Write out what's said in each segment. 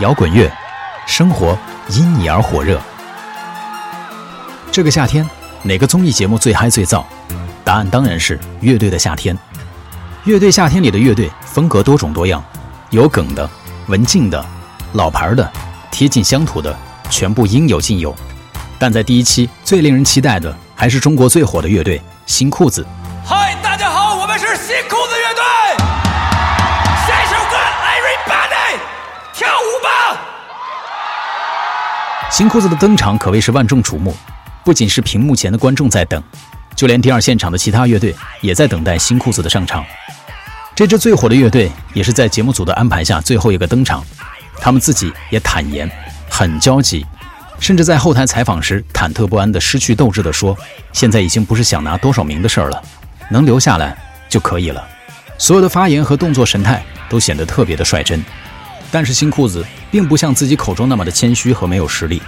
摇滚乐，生活因你而火热。这个夏天，哪个综艺节目最嗨最燥？答案当然是《乐队的夏天》。《乐队夏天》里的乐队风格多种多样，有梗的、文静的、老牌的、贴近乡土的，全部应有尽有。但在第一期最令人期待的，还是中国最火的乐队——新裤子。嗨，大家好，我们是新裤子乐队。新裤子的登场可谓是万众瞩目，不仅是屏幕前的观众在等，就连第二现场的其他乐队也在等待新裤子的上场。这支最火的乐队也是在节目组的安排下最后一个登场，他们自己也坦言很焦急，甚至在后台采访时忐忑不安的失去斗志的说：“现在已经不是想拿多少名的事儿了，能留下来就可以了。”所有的发言和动作神态都显得特别的率真。但是新裤子并不像自己口中那么的谦虚和没有实力。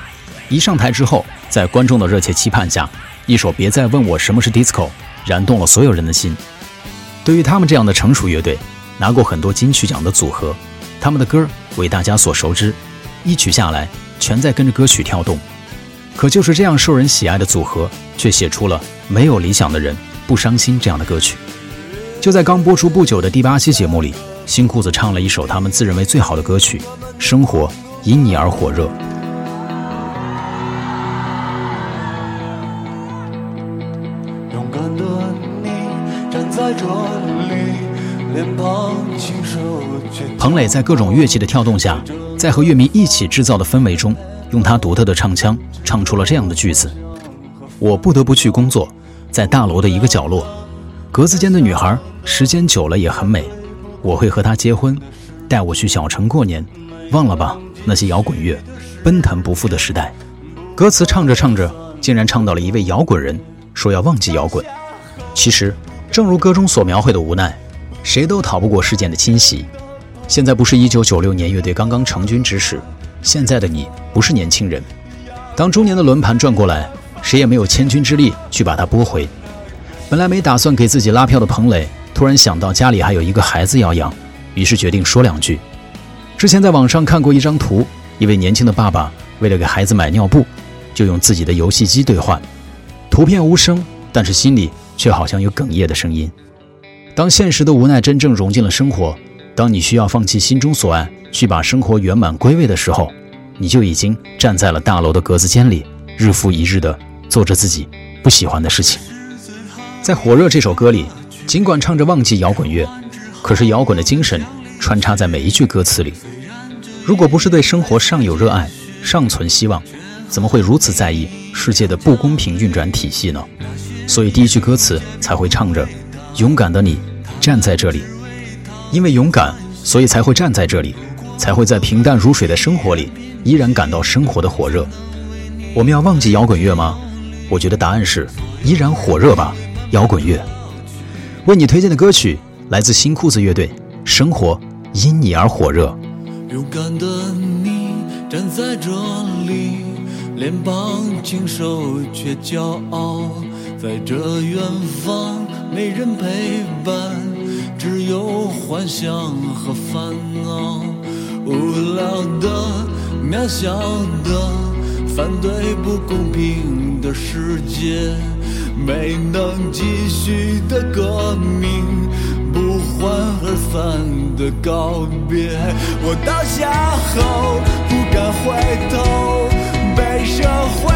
一上台之后，在观众的热切期盼下，一首《别再问我什么是 disco》燃动了所有人的心。对于他们这样的成熟乐队，拿过很多金曲奖的组合，他们的歌为大家所熟知，一曲下来全在跟着歌曲跳动。可就是这样受人喜爱的组合，却写出了没有理想的人不伤心这样的歌曲。就在刚播出不久的第八期节目里。新裤子唱了一首他们自认为最好的歌曲《生活因你而火热》。勇敢的你站在这里，脸庞清彭磊在各种乐器的跳动下，在和乐迷一起制造的氛围中，用他独特的唱腔唱出了这样的句子：“我不得不去工作，在大楼的一个角落，格子间的女孩，时间久了也很美。”我会和他结婚，带我去小城过年，忘了吧那些摇滚乐，奔腾不复的时代。歌词唱着唱着，竟然唱到了一位摇滚人说要忘记摇滚。其实，正如歌中所描绘的无奈，谁都逃不过事件的侵袭。现在不是1996年乐队刚刚成军之时，现在的你不是年轻人。当中年的轮盘转过来，谁也没有千钧之力去把它拨回。本来没打算给自己拉票的彭磊。突然想到家里还有一个孩子要养，于是决定说两句。之前在网上看过一张图，一位年轻的爸爸为了给孩子买尿布，就用自己的游戏机兑换。图片无声，但是心里却好像有哽咽的声音。当现实的无奈真正融进了生活，当你需要放弃心中所爱，去把生活圆满归位的时候，你就已经站在了大楼的格子间里，日复一日的做着自己不喜欢的事情。在《火热》这首歌里。尽管唱着忘记摇滚乐，可是摇滚的精神穿插在每一句歌词里。如果不是对生活尚有热爱，尚存希望，怎么会如此在意世界的不公平运转体系呢？所以第一句歌词才会唱着：“勇敢的你站在这里，因为勇敢，所以才会站在这里，才会在平淡如水的生活里依然感到生活的火热。”我们要忘记摇滚乐吗？我觉得答案是依然火热吧，摇滚乐。为你推荐的歌曲来自新裤子乐队，《生活因你而火热》。勇敢的你站在这里，脸庞清瘦却骄傲，在这远方没人陪伴，只有幻想和烦恼。无聊的、渺小的，反对不公平的世界。没能继续的革命，不欢而散的告别。我倒下后不敢回头，被社会